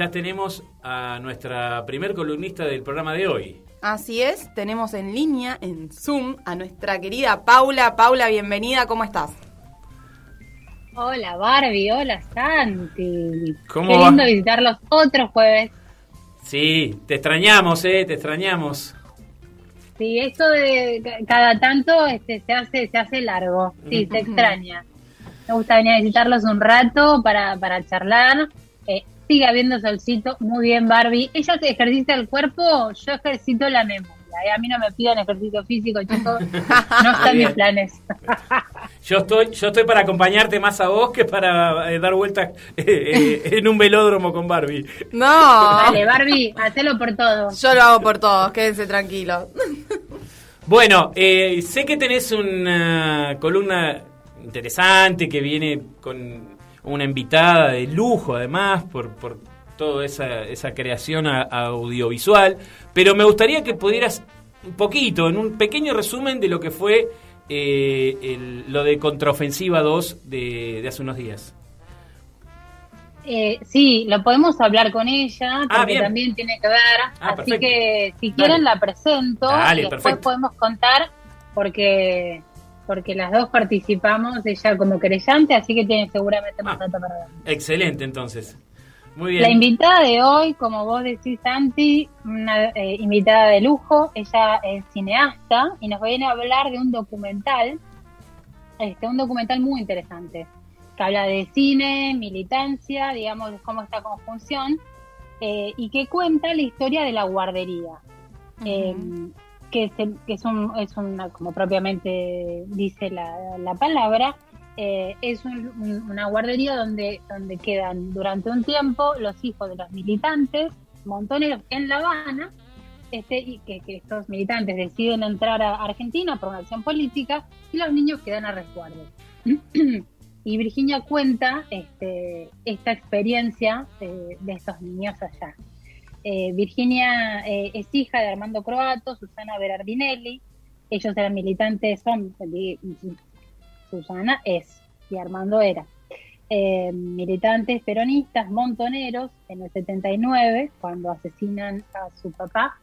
ya tenemos a nuestra primer columnista del programa de hoy. Así es, tenemos en línea, en Zoom, a nuestra querida Paula. Paula, bienvenida, ¿cómo estás? Hola Barbie, hola Santi. ¿Cómo Qué va? lindo visitarlos otro jueves. Sí, te extrañamos, eh, te extrañamos. Sí, esto de ca- cada tanto este, se hace se hace largo. Sí, se extraña. Me gusta venir a visitarlos un rato para, para charlar. Sigue habiendo solcito. Muy bien, Barbie. Ella se ejercita el cuerpo, yo ejercito la memoria. Eh, A mí no me pidan ejercicio físico, chicos. No están mis planes. Yo estoy, yo estoy para acompañarte más a vos que para eh, dar vueltas eh, eh, en un velódromo con Barbie. No, Dale, Barbie, hacelo por todo. yo lo hago por todos, quédense tranquilos. Bueno, eh, sé que tenés una columna interesante que viene con una invitada de lujo, además, por, por toda esa, esa creación a- audiovisual, pero me gustaría que pudieras un poquito, en un pequeño resumen de lo que fue eh, el- lo de Contraofensiva 2 de, de hace unos días. Eh, sí, lo podemos hablar con ella, Ah, porque también tiene que ver. Ah, así perfecto. que si Dale. quieren la presento Dale, y después perfecto. podemos contar, porque porque las dos participamos, ella como querellante, así que tiene seguramente más Ah. datos para dar. Excelente, entonces. Muy bien. La invitada de hoy, como vos decís, Santi, una eh, invitada de lujo, ella es cineasta y nos viene a hablar de un documental, este, un documental muy interesante, que habla de cine, militancia, digamos, cómo esta conjunción, eh, y que cuenta la historia de la guardería. Eh, que es, que es, un, es una, como propiamente dice la, la palabra, eh, es un- un- una guardería donde, donde quedan durante un tiempo los hijos de los militantes, montoneros en La Habana, este, y que, estos militantes deciden entrar a Argentina por una acción política y los niños quedan a resguardo. y Virginia cuenta este, esta experiencia de, de estos niños allá. Eh, Virginia eh, es hija de Armando Croato, Susana Berardinelli. Ellos eran militantes, son, Susana es y Armando era. Eh, militantes peronistas, montoneros, en el 79, cuando asesinan a su papá,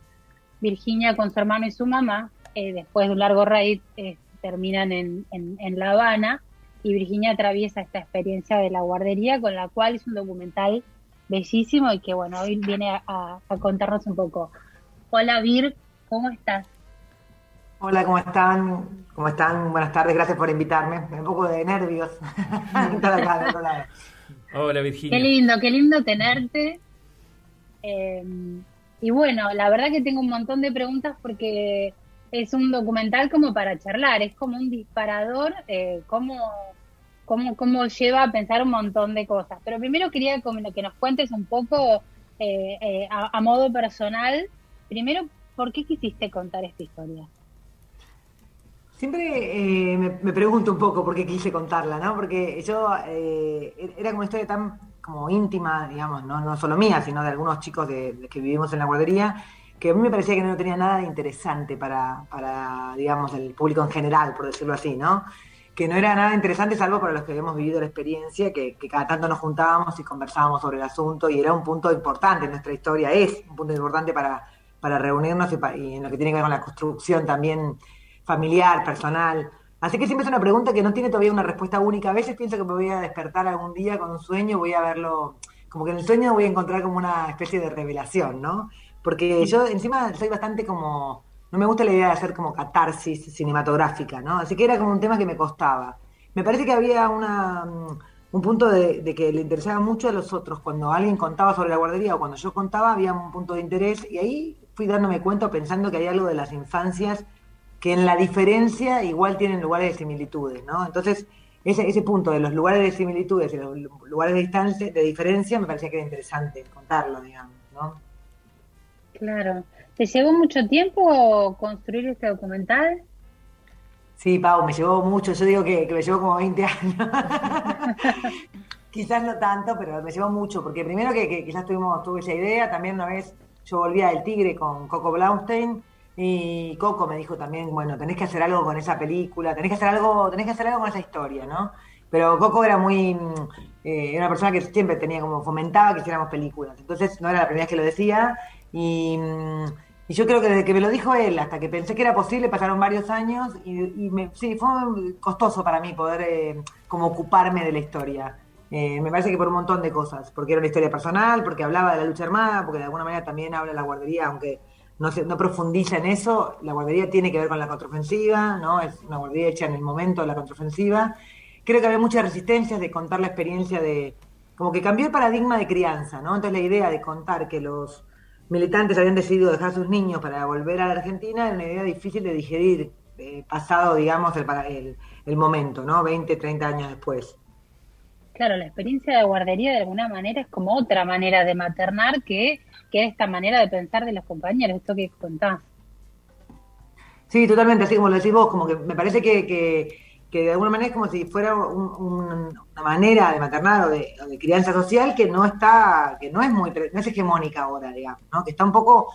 Virginia con su hermano y su mamá, después de un largo raid, terminan en, en- en La Habana y Virginia atraviesa esta experiencia de la guardería con la cual es un documental bellísimo y que bueno, hoy viene a, a- a contarnos un poco. Hola Vir, ¿cómo estás? Hola, ¿cómo están? ¿Cómo están? Buenas tardes, gracias por invitarme. Un poco de nervios. Estar acá del otro lado. Hola, Qué Virginia. lindo, qué lindo tenerte. Eh, y bueno, la verdad que tengo un montón de preguntas porque es un documental como para charlar, es como un disparador, eh, cómo, cómo, cómo lleva a pensar un montón de cosas. Pero primero quería que nos cuentes un poco eh, eh, a, modo personal, primero, ¿por qué quisiste contar esta historia? Siempre eh, me, me pregunto un poco por qué quise contarla, ¿no? Porque yo eh, era como una historia tan como íntima, digamos, no, no solo mía, sino de algunos chicos de, de que vivimos en la guardería, que a mí me parecía que no tenía nada de interesante para, para, digamos, el público en general, por decirlo así, ¿no? Que no era nada interesante salvo para los que habíamos vivido la experiencia, que, que cada tanto nos juntábamos y conversábamos sobre el asunto y era un punto importante en nuestra historia, es un punto importante para, para reunirnos y, pa- y en lo que tiene que ver con la construcción también familiar, personal. Así que siempre es una pregunta que no tiene todavía una respuesta única. A veces pienso que me voy a despertar algún día con un sueño, voy a verlo, como que en el sueño voy a encontrar como una especie de revelación, ¿no? Porque yo encima soy bastante como, no me gusta la idea de hacer como catarsis cinematográfica, ¿no? Así que era como un tema que me costaba. Me parece que había una, mm, un punto de, de que le interesaba mucho a los otros. Cuando alguien contaba sobre la guardería o cuando yo contaba, había un punto de interés y ahí fui dándome cuenta pensando que hay algo de las infancias que en la diferencia igual tienen lugares de similitudes, ¿no? Entonces, ese, ese punto de los lugares de similitudes y los lugares de distancia, de diferencia, me parecía que era interesante contarlo, digamos, ¿no? Claro. ¿Te llevó mucho tiempo construir este documental? Sí, Pau, me llevó mucho, yo digo que, que me llevó como 20 años. Quizás no tanto, pero me llevó mucho, porque primero que, que quizás tuvimos, tuve esa idea, también una vez yo volvía del Tigre con Coco Blaustein y Coco me dijo también, bueno, tenés que hacer algo con esa película, tenés que hacer algo, tenés que hacer algo con esa historia, ¿no? Pero Coco era muy, eh, era una persona que siempre tenía como fomentaba que hiciéramos películas. Entonces no era la primera vez que lo decía y, mm, y yo creo que desde que me lo dijo él hasta que pensé que era posible pasaron varios años y, me, sí, fue costoso para mí poder eh, como ocuparme de la historia. Eh, me parece que por un montón de cosas, porque era una historia personal, porque hablaba de la lucha armada, porque de alguna manera también habla de la guardería, aunque no, se, no profundiza en eso, la guardería tiene que ver con la contraofensiva, ¿no? Es una guardería hecha en el momento de la contraofensiva. Creo que había muchas resistencias de contar la experiencia de, como que cambió el paradigma de crianza, ¿no? Entonces la idea de contar que los militantes habían decidido dejar a sus niños para volver a la Argentina era una idea difícil de digerir, eh, pasado, digamos, el, el, el momento, ¿no? 20, 30 años después. Claro, la experiencia de guardería de alguna manera es como otra manera de maternar que, que esta manera de pensar de los compañeros, esto que contás. Sí, totalmente, así como lo decís vos, como que me parece que, que, que de alguna manera es como si fuera un, un, una manera de maternar o de, o de, crianza social que no está, que no es muy, no es hegemónica ahora, digamos, ¿no? que está un poco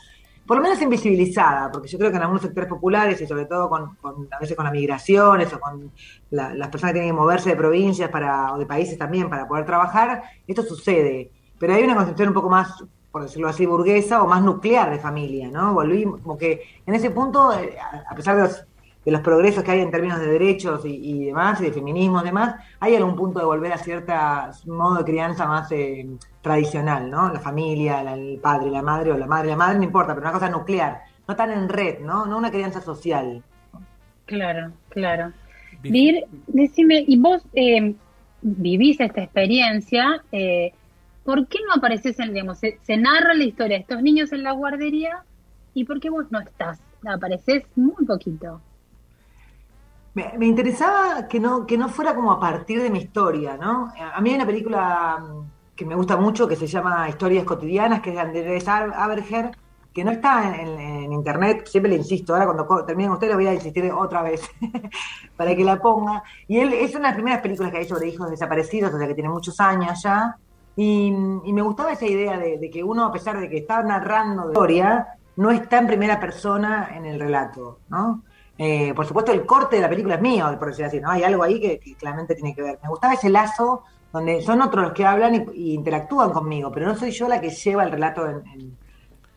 por lo menos invisibilizada, porque yo creo que en algunos sectores populares y sobre todo con, con a veces con las migraciones o con la, las personas que tienen que moverse de provincias para, o de países también para poder trabajar, esto sucede. Pero hay una concepción un poco más, por decirlo así, burguesa o más nuclear de familia, ¿no? Volví, como que en ese punto, eh, a pesar de los, de los progresos que hay en términos de derechos y, y demás, y de feminismo y demás, hay algún punto de volver a cierta modo de crianza más... Eh, tradicional, ¿no? La familia, la, el padre, la madre o la madre, la madre, no importa, pero una cosa nuclear, no tan en red, ¿no? No una crianza social. Claro, claro. Vir, decime, y vos eh, vivís esta experiencia, eh, ¿por qué no apareces en, digamos, se, se, narra la historia de estos niños en la guardería y por qué vos no estás? Apareces muy poquito. Me, interesaba que no, que no fuera como a partir de mi historia, ¿no? A mí hay una película que me gusta mucho, que se llama Historias Cotidianas, que es de Andrés Aberger, que no está en, en, internet, siempre le insisto, ahora cuando terminen ustedes voy a insistir otra vez para que la ponga. Y él es una de las primeras películas que hay sobre hijos desaparecidos, o sea que tiene muchos años ya, y, me gustaba esa idea de, de, que uno, a pesar de que está narrando la historia, no está en primera persona en el relato, ¿no? Eh, por supuesto, el corte de la película es mío, por decir así, ¿no? Hay algo ahí que, claramente tiene que ver. Me gustaba ese lazo donde son otros los que hablan y, interactúan conmigo, pero no soy yo la que lleva el relato en, en,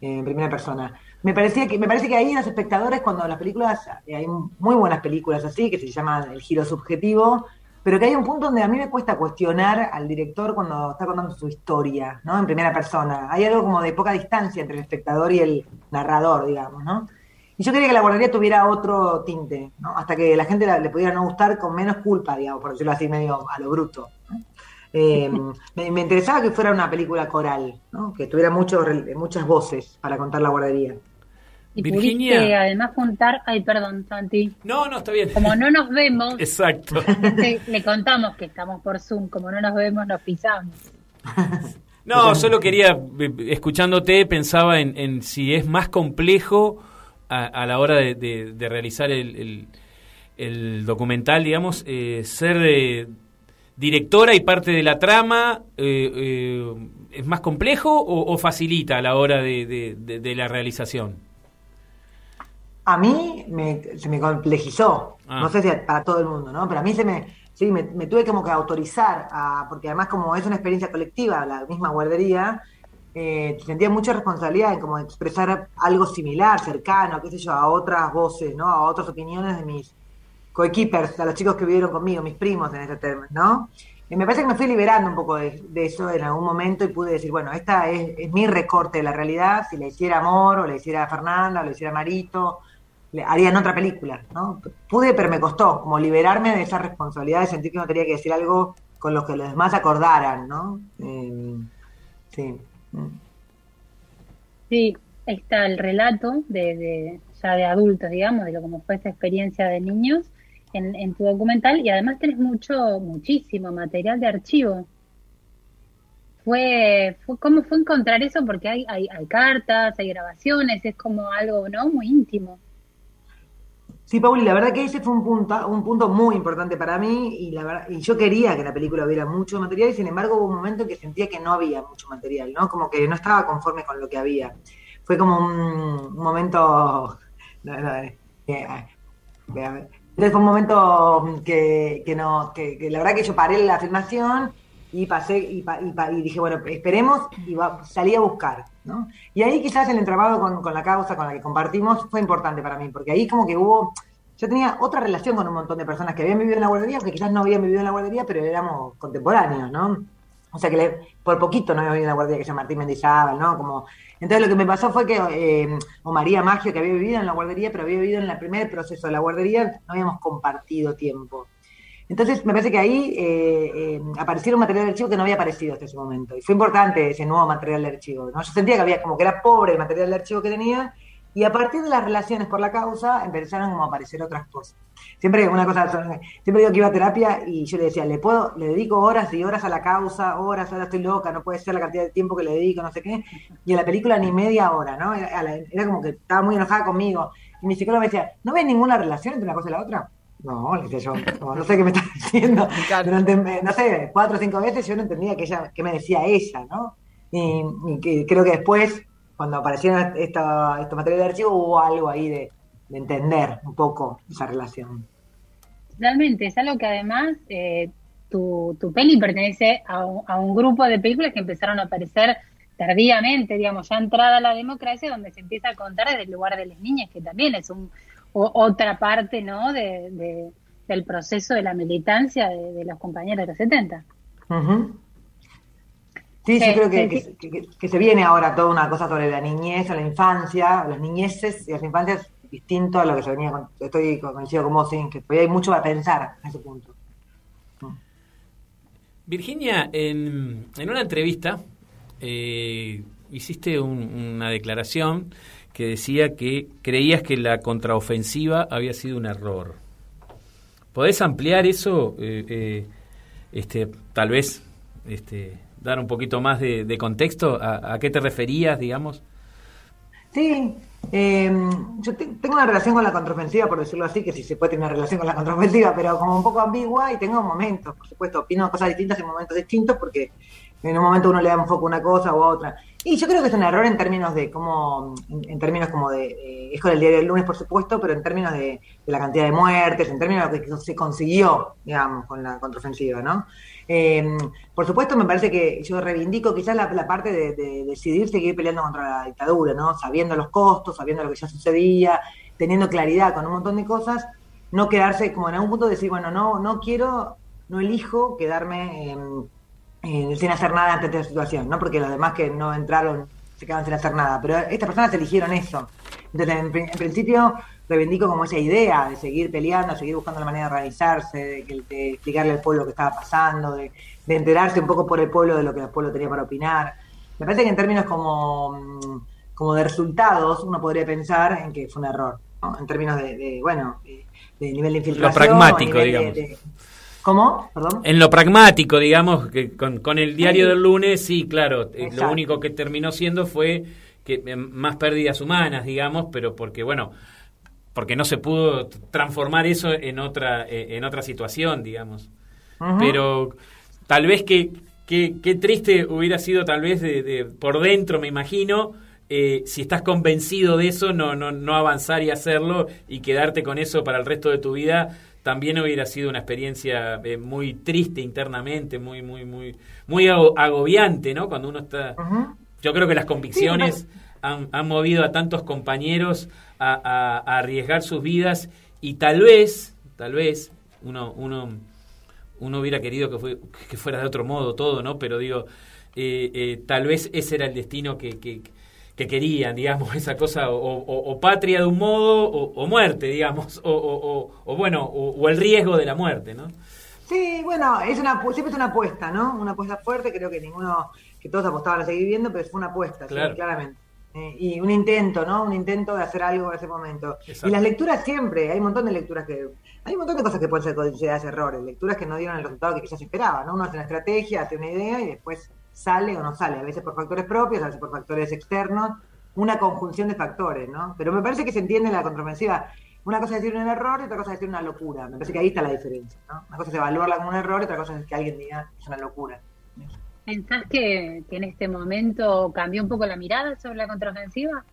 en, primera persona. Me parecía que me parece que ahí los espectadores cuando las películas eh, hay muy buenas películas así que se llaman el giro subjetivo, pero que hay un punto donde a mí me cuesta cuestionar al director cuando está contando su historia, ¿no? En primera persona. Hay algo como de poca distancia entre el espectador y el narrador, digamos, ¿no? Y yo quería que la guardería tuviera otro tinte, ¿no? Hasta que la gente la, le pudiera no gustar con menos culpa, digamos, por decirlo así, medio a lo bruto. ¿no? Eh, me, me, interesaba que fuera una película coral, ¿no? que tuviera mucho, muchas voces para contar la guardería. Y Virginia. pudiste además juntar, ay, perdón, Santi. No, no, está bien. Como no nos vemos. Exacto. le contamos que estamos por Zoom, como no nos vemos, nos pisamos. No, solo quería, escuchándote, pensaba en, en si es más complejo a, a la hora de, de, de realizar el, el, el, documental, digamos, eh, ser de directora y parte de la trama eh, eh, es más complejo o, o, facilita a la hora de, de, de, de la realización? A mí me, se me complejizó, ah. no sé si para todo el mundo, ¿no? Pero a mí se me, sí, me, me tuve como que autorizar, a, porque además como es una experiencia colectiva, la misma guardería, eh, sentía mucha responsabilidad en como expresar algo similar, cercano, qué sé yo, a otras voces, ¿no? A otras opiniones de mis coequippers, a los chicos que vivieron conmigo, mis primos en este tema, ¿no? Me parece que me fui liberando un poco de, eso en algún momento y pude decir, bueno, esta es, mi recorte de la realidad, si le hiciera Amor, o le hiciera Fernanda, o le hiciera Marito, le, harían otra película, ¿no? Pude, pero me costó, como liberarme de esa responsabilidad de sentir que no tenía que decir algo con lo que los demás acordaran, ¿no? Eh, sí. Sí, está el relato de, de, ya de adultos, digamos, de lo como fue esta experiencia de niños, en, en, tu documental y además tenés mucho, muchísimo material de archivo. Fue, fue ¿Cómo fue encontrar eso? Porque hay, hay, hay cartas, hay grabaciones, es como algo no muy íntimo. Sí, Pauli, la verdad que ese fue un punto, un punto muy importante para mí y, yo quería que la película hubiera mucho material y sin embargo hubo un momento en que sentía que no había mucho material, ¿no? Como que no estaba conforme con lo que había. Fue como un, momento... No, no, eh, Entonces fue un momento que, que, no, que, que la verdad que yo paré la filmación y pasé y, pa- y pa- y dije, bueno, esperemos y va- salí a buscar, ¿no? Y ahí quizás el entramado con, la causa con la que compartimos fue importante para mí, porque ahí como que hubo, yo tenía otra relación con un montón de personas que habían vivido en la guardería, que quizás no habían vivido en la guardería, pero éramos contemporáneos, ¿no? O sea que le- por poquito no había vivido en la guardería que se Martín Mendizábal, ¿no? Como, entonces lo que me pasó fue que, eh, o María Maggio, que había vivido en la guardería, pero había vivido en el primer proceso de la guardería, no habíamos compartido tiempo. Entonces me parece que ahí eh, eh, aparecieron material de archivo que no había aparecido hasta ese momento. Y fue importante ese nuevo material de archivo. ¿no? Yo sentía que había como que era pobre el material de archivo que tenía. Y a partir de las relaciones por la causa empezaron como a aparecer otras cosas. Siempre una cosa, siempre digo que iba a terapia y yo le decía, le puedo, le dedico horas y horas a la causa, horas, ahora estoy loca, no puede ser la cantidad de tiempo que le dedico, no sé qué. Y a la película ni media hora, ¿no? Era, era como que estaba muy enojada conmigo. Y mi psicóloga me decía, ¿no ves ninguna relación entre una cosa y la otra? No, yo, no, no sé qué me estás diciendo. Durante, no sé, cuatro o cinco veces yo no entendía que ella, qué me decía ella, ¿no? Y, y que creo que después, cuando aparecieron esta, estos materiales de archivo, hubo algo ahí de, de, entender un poco esa relación. Totalmente, es algo que además eh, tu, tu peli pertenece a un, a un grupo de películas que empezaron a aparecer tardíamente, digamos, ya entrada la democracia, donde se empieza a contar desde el lugar de las niñas, que también es un, o, otra parte, ¿no?, de, de, del proceso de la militancia de, de los compañeros de los 70. Uh -huh. Sí, yo creo que, que, que, que, se viene ahora toda una cosa sobre la niñez, o la infancia, las niñeces y las infancias distinto a lo que yo venía, con, estoy coincido con vos, sí, que hay mucho para pensar a ese punto. Virginia, en, en una entrevista eh, hiciste un, una declaración que decía que creías que la contraofensiva había sido un error. ¿Podés ampliar eso? Eh, eh, este, tal vez este, dar un poquito más de, contexto. ¿A, ¿A, qué te referías, digamos? Sí, eh, yo te, tengo una relación con la contraofensiva, por decirlo así, que si se puede tener una relación con la contraofensiva, pero como un poco ambigua y tengo momentos, por supuesto, opino cosas distintas en momentos distintos porque en un momento uno le da un foco a una cosa u otra. Y yo creo que es un error en términos de cómo, en, términos como de, eh, es con el diario del lunes, por supuesto, pero en términos de, la cantidad de muertes, en términos de lo que se consiguió, digamos, con la contraofensiva, ¿no? Eh, por supuesto, me parece que yo reivindico quizás la, parte de, de, decidir seguir peleando contra la dictadura, ¿no? Sabiendo los costos, sabiendo lo que ya sucedía, teniendo claridad con un montón de cosas, no quedarse como en algún punto decir, bueno, no, no quiero, no elijo quedarme en eh, sin hacer nada ante esta situación, ¿no? Porque los demás que no entraron se quedaron sin hacer nada, pero estas personas eligieron eso. Entonces, en, en, principio, reivindico como esa idea de seguir peleando, seguir buscando la manera de organizarse, de, de explicarle al pueblo lo que estaba pasando, de, de, enterarse un poco por el pueblo de lo que el pueblo tenía para opinar. Me parece que en términos como, como de resultados, uno podría pensar en que fue un error, ¿no? En términos de, de bueno, de, de, nivel de infiltración. Lo pragmático, digamos. ¿Cómo? Perdón. En lo pragmático, digamos, que con, con el diario sí. del lunes, sí, claro, Exacto. lo único que terminó siendo fue que eh, más pérdidas humanas, digamos, pero porque, bueno, porque no se pudo transformar eso en otra, eh, en otra situación, digamos. Uh -huh. Pero tal vez que, que, que, triste hubiera sido, tal vez, de, de por dentro, me imagino, eh, si estás convencido de eso, no, no, no avanzar y hacerlo y quedarte con eso para el resto de tu vida también hubiera sido una experiencia eh, muy triste internamente, muy, muy, muy, muy agobiante, ¿no? Cuando uno está. Uh -huh. Yo creo que las convicciones sí, han, han, movido a tantos compañeros a, a, a, arriesgar sus vidas y tal vez, tal vez, uno, uno, uno hubiera querido que, fue, que fuera de otro modo todo, ¿no? Pero digo, eh, eh, tal vez ese era el destino que, que que querían, digamos, esa cosa, o, o, o patria de un modo, o, o muerte, digamos, o, bueno, o, el riesgo de la muerte, ¿no? Sí, bueno, es una, siempre es una apuesta, ¿no? Una apuesta fuerte, creo que ninguno, que todos apostaban a seguir viviendo, pero fue una apuesta, claro. sí, claramente. Eh, y un intento, ¿no? Un intento de hacer algo en ese momento. Exacto. Y las lecturas siempre, hay un montón de lecturas que, hay un montón de cosas que pueden ser consideradas errores, lecturas que no dieron el resultado que quizás esperaba, ¿no? Uno hace una estrategia, hace una idea y después sale o no sale, a veces por factores propios, a veces por factores externos, una conjunción de factores, ¿no? Pero me parece que se entiende la contraofensiva. Una cosa es decir un error y otra cosa es decir una locura. Me parece que ahí está la diferencia, ¿no? Una cosa es evaluarla como un error y otra cosa es que alguien diga es una locura. ¿Pensás que, que en este momento cambió un poco la mirada sobre la contraofensiva?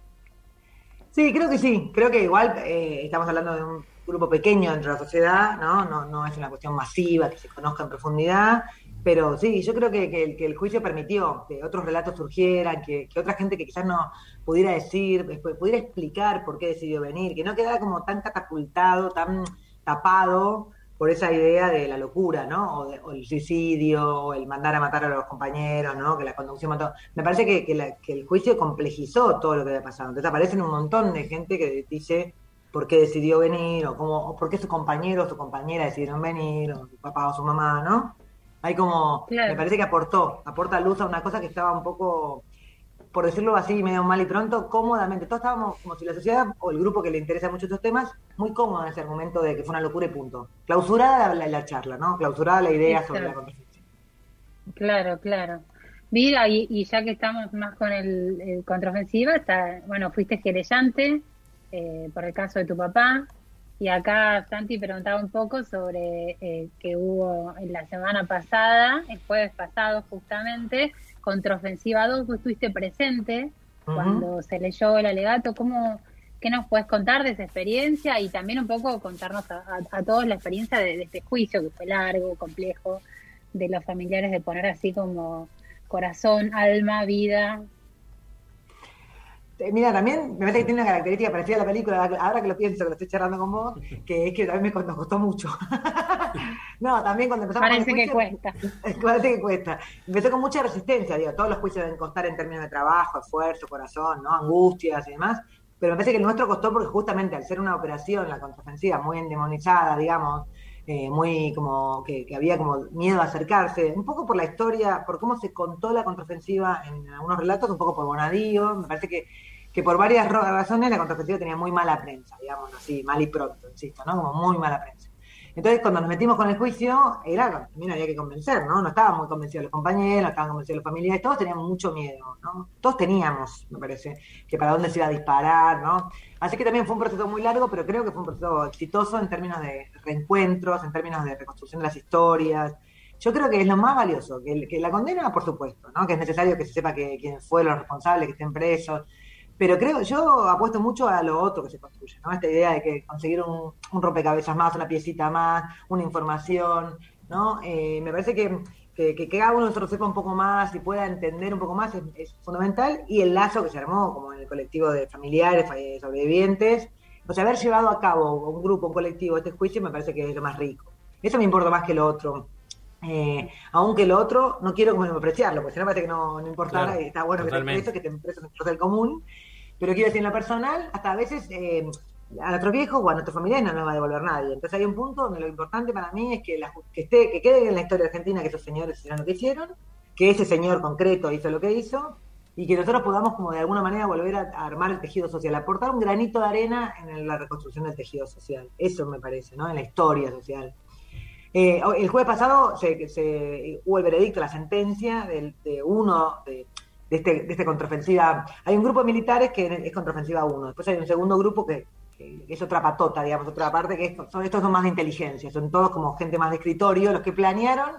Sí, creo que sí. Creo que igual eh, estamos hablando de un grupo pequeño dentro de la sociedad, ¿no? No, no es una cuestión masiva que se conozca en profundidad, pero sí, yo creo que, que, el, juicio permitió que otros relatos surgieran, que, otra gente que quizás no pudiera decir, pudiera explicar por qué decidió venir, que no quedara como tan catapultado, tan tapado por esa idea de la locura, ¿no? O, el suicidio, o el mandar a matar a los compañeros, ¿no? Que la conducción mató. Me parece que, que, el juicio complejizó todo lo que había pasado. Entonces aparecen un montón de gente que dice por qué decidió venir, o, cómo, o por qué su compañero o su compañera decidieron venir, o su papá o su mamá, ¿no? Hay como, me parece que aportó, aporta luz a una cosa que estaba un poco, por decirlo así, medio mal y pronto, cómodamente. Todos estábamos como si la sociedad o el grupo que le interesa mucho estos temas, muy cómodo en ese momento de que fue una locura y punto. Clausurada la, charla, ¿no? Clausurada la idea sobre la conversación. Claro, claro. Mira, y, ya que estamos más con el, contraofensiva, está, bueno, fuiste querellante eh, por el caso de tu papá, y acá Santi preguntaba un poco sobre eh, que hubo en la semana pasada, el jueves pasado justamente, contraofensiva 2, vos estuviste presente cuando se leyó el alegato. ¿Cómo, ¿Qué nos puedes contar de esa experiencia y también un poco contarnos a, todos la experiencia de, este juicio que fue largo, complejo, de los familiares de poner así como corazón, alma, vida mira, también me parece que tiene una característica parecida a la película, ahora que lo pienso, que lo estoy charlando con vos, que es que también me, nos costó mucho. no, también cuando empezamos Parece con el juicio, que cuesta. Parece que cuesta. Empezó con mucha resistencia, digo, todos los juicios deben costar en términos de trabajo, esfuerzo, corazón, ¿no? Angustias y demás, pero me parece que el nuestro costó porque justamente al ser una operación, la contraofensiva, muy endemonizada, digamos, eh, muy como que, había como miedo a acercarse, un poco por la historia, por cómo se contó la contraofensiva en algunos relatos, un poco por Bonadío, me parece que que por varias razones la contraofensiva tenía muy mala prensa, digamos así, mal y pronto, insisto, ¿no? Como muy mala prensa. Entonces, cuando nos metimos con el juicio, era también había que convencer, ¿no? No estaban muy convencidos los compañeros, no estaban convencidos los familiares, todos teníamos mucho miedo, ¿no? Todos teníamos, me parece, que para dónde se iba a disparar, ¿no? Así que también fue un proceso muy largo, pero creo que fue un proceso exitoso en términos de reencuentros, en términos de reconstrucción de las historias. Yo creo que es lo más valioso, que, que la condena, por supuesto, ¿no? Que es necesario que se sepa que quién fue los responsables, que estén presos, pero creo, yo apuesto mucho a lo otro que se construye, ¿no? Esta idea de que conseguir un, rompecabezas más, una piecita más, una información, ¿no? Eh, me parece que, que, cada uno de nosotros sepa un poco más y pueda entender un poco más es, fundamental. Y el lazo que se armó, como en el colectivo de familiares, eh, sobrevivientes, o sea, haber llevado a cabo un grupo, un colectivo, este juicio, me parece que es lo más rico. Eso me importa más que lo otro. Eh, aunque lo otro, no quiero como apreciarlo, porque si no parece que no, no importara, y está bueno que te preso, que te preso en el común, pero quiero decir, en lo personal, hasta a veces eh, a nuestro viejo o a nuestro familiar no nos va a devolver nadie. Entonces hay un punto donde lo importante para mí es que, que, esté, que quede en la historia argentina que esos señores hicieron lo que hicieron, que ese señor concreto hizo lo que hizo, y que nosotros podamos como de alguna manera volver a, armar el tejido social, aportar un granito de arena en la reconstrucción del tejido social. Eso me parece, ¿no? En la historia social. Eh, el jueves pasado se, hubo el veredicto, la sentencia de, de uno de, este, de esta contraofensiva. Hay un grupo de militares que es contraofensiva 1, después hay un segundo grupo que, es otra patota, digamos, otra parte que son estos son más de inteligencia, son todos como gente más de escritorio, los que planearon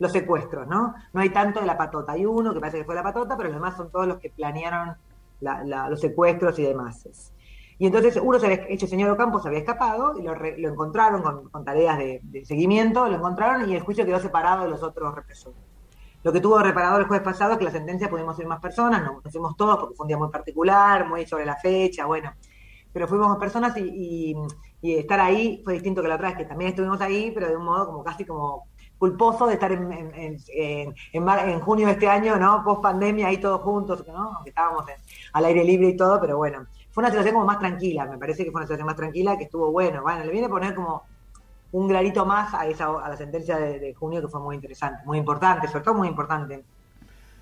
los secuestros, ¿no? No hay tanto de la patota, hay uno que parece que fue la patota, pero los demás son todos los que planearon los secuestros y demás. Y entonces uno se había señor Ocampo se había escapado y lo, encontraron con, tareas de, de, seguimiento, lo encontraron y el juicio quedó separado de los otros represores. Lo que tuvo reparador el jueves pasado es que la sentencia pudimos ir más personas, nos fuimos todos porque fue un día muy particular, muy sobre la fecha, bueno, pero fuimos más personas y, estar ahí fue distinto que la otra vez, que también estuvimos ahí, pero de un modo como casi como culposo de estar en, en, en, junio de este año, ¿no? Post pandemia, ahí todos juntos, ¿no? Aunque estábamos al aire libre y todo, pero bueno, fue una situación como más tranquila, me parece que fue una situación más tranquila, que estuvo bueno, bueno, le viene a poner como un granito más a esa a la sentencia de, junio que fue muy interesante, muy importante, sobre todo muy importante.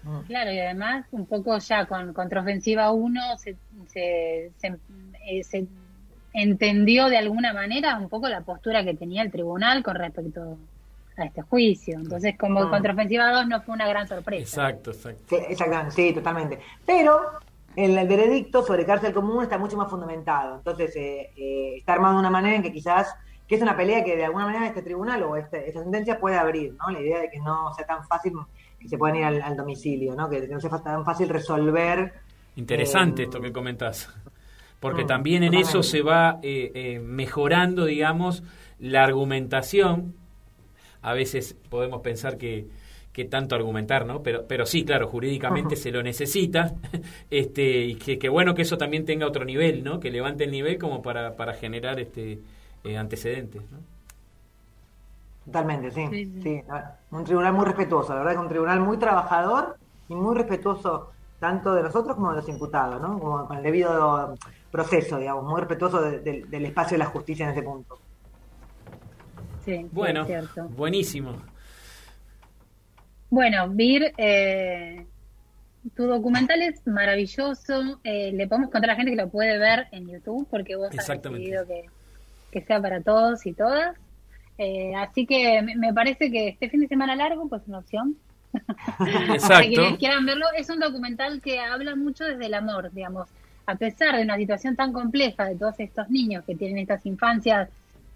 Mm. Claro, y además un poco ya con Contraofensiva 1 se, se, eh, se, entendió de alguna manera un poco la postura que tenía el tribunal con respecto a este juicio. Entonces, como mm. Contraofensiva 2 no fue una gran sorpresa. Exacto, exacto. Sí, exactamente, sí, totalmente. Pero el, el veredicto sobre cárcel común está mucho más fundamentado. Entonces, eh, eh, está armado de una manera en que quizás que es una pelea que de alguna manera este tribunal o este, esta sentencia puede abrir, ¿no? La idea de que no sea tan fácil que se puedan ir al, domicilio, ¿no? Que, no sea tan fácil resolver. Interesante eh, esto que comentás. porque Mm, también en eso se va eh, eh, mejorando, digamos, la argumentación. A veces podemos pensar que, que tanto argumentar, ¿no? Pero, pero sí, claro, jurídicamente se lo necesita. este Y que, que bueno que eso también tenga otro nivel, ¿no? Que levante el nivel como para, para generar este eh, antecedentes, ¿no? Totalmente, sí. Sí, sí. sí. no, Un tribunal muy respetuoso, la verdad que un tribunal muy trabajador y muy respetuoso tanto de nosotros como de los imputados, ¿no? Como con el debido proceso, digamos, muy respetuoso de- de- del espacio de la justicia en ese punto. Sí, sí, Bueno, es cierto. buenísimo. Bueno, Vir, eh, tu documental es maravilloso. eh, le podemos contar a la gente que lo puede ver en YouTube porque vos has decidido que, que sea para todos y todas. Eh, así que me, parece que este fin de semana largo, pues una opción. Para Exacto. quienes quieran verlo, es un documental que habla mucho desde el amor, digamos. A pesar de una situación tan compleja de todos estos niños que tienen estas infancias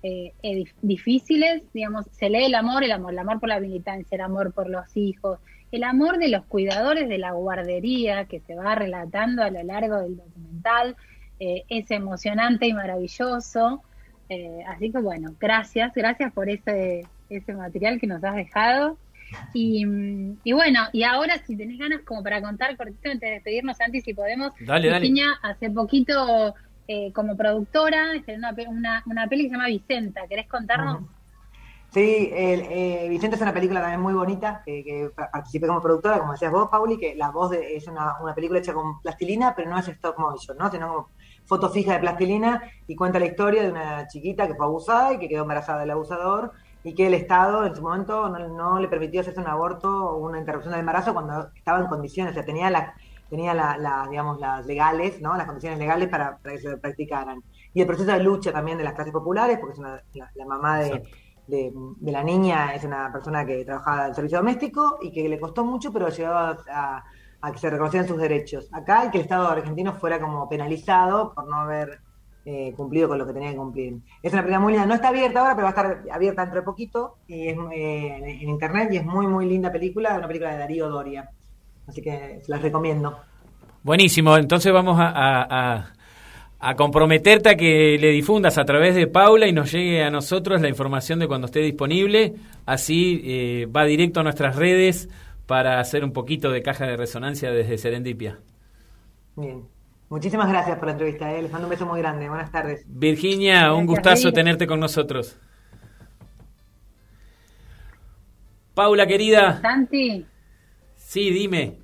eh, eh, dif- difíciles, digamos, se lee el amor, el amor, el amor por la militancia, el amor por los hijos, el amor de los cuidadores de la guardería que se va relatando a lo largo del documental, eh, es emocionante y maravilloso. Eh, así que bueno, gracias, gracias por ese, ese material que nos has dejado. Y, mm, y bueno, y ahora si tenés ganas como para contar cortito antes de despedirnos, Santi, si podemos, Dale, dale. Virginia hace poquito eh, como productora estrenó una, una, peli que se llama Vicenta, ¿querés contarnos? Sí, el, eh, es una película también muy bonita, que, que pa- participé como productora, como decías vos, Pauli, que la voz de- es una, una película hecha con plastilina, pero no es stop motion, ¿no? Sino como foto fija de plastilina y cuenta la historia de una chiquita que fue abusada y que quedó embarazada del abusador y que el Estado en su momento no, no le permitió hacerse un aborto o una interrupción del embarazo cuando estaba en condiciones, o sea, tenía la tenía la, la, digamos, las legales, ¿no? Las condiciones legales para, para que se practicaran. Y el proceso de lucha también de las clases populares, porque es una, la, la mamá de, de, de la niña es una persona que trabajaba en servicio doméstico y que le costó mucho, pero llegó a, a- que se reconocieran sus derechos. Acá y que el Estado argentino fuera como penalizado por no haber eh, cumplido con lo que tenía que cumplir. Es una película muy linda, no está abierta ahora, pero va a estar abierta dentro de poquito y es, eh, en internet y es muy, muy linda película, una película de Darío Doria. Así que las recomiendo. Buenísimo, entonces vamos a, a- a- a comprometerte a que le difundas a través de Paula y nos llegue a nosotros la información de cuando esté disponible. Así eh, va directo a nuestras redes para hacer un poquito de caja de resonancia desde Serendipia. Bien. Muchísimas gracias por la entrevista, eh. les mando un beso muy grande. Buenas tardes. Virginia, un gustazo tenerte con nosotros. Paula, querida, Santi, sí, dime.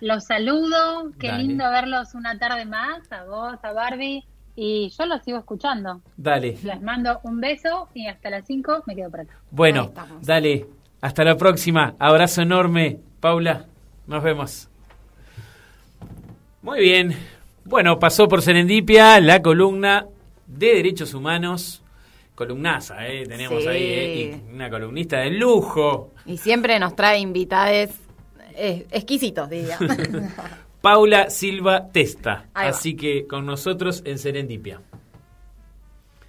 Los saludo, qué Dale. lindo verlos una tarde más, a vos, a Barbie, y yo los sigo escuchando. Dale. Les mando un beso y hasta las 5 me quedo por acá. Bueno, dale. Hasta la próxima. Abrazo enorme. Paula, nos vemos. Muy bien. Bueno, pasó por Serendipia la columna de Derechos Humanos. Columnaza, ¿eh? Tenemos Sí. ahí ¿eh? Y una columnista de lujo. Y siempre nos trae invitades eh, exquisitos, diría. Paula Silva Testa. Así que con nosotros en Serendipia.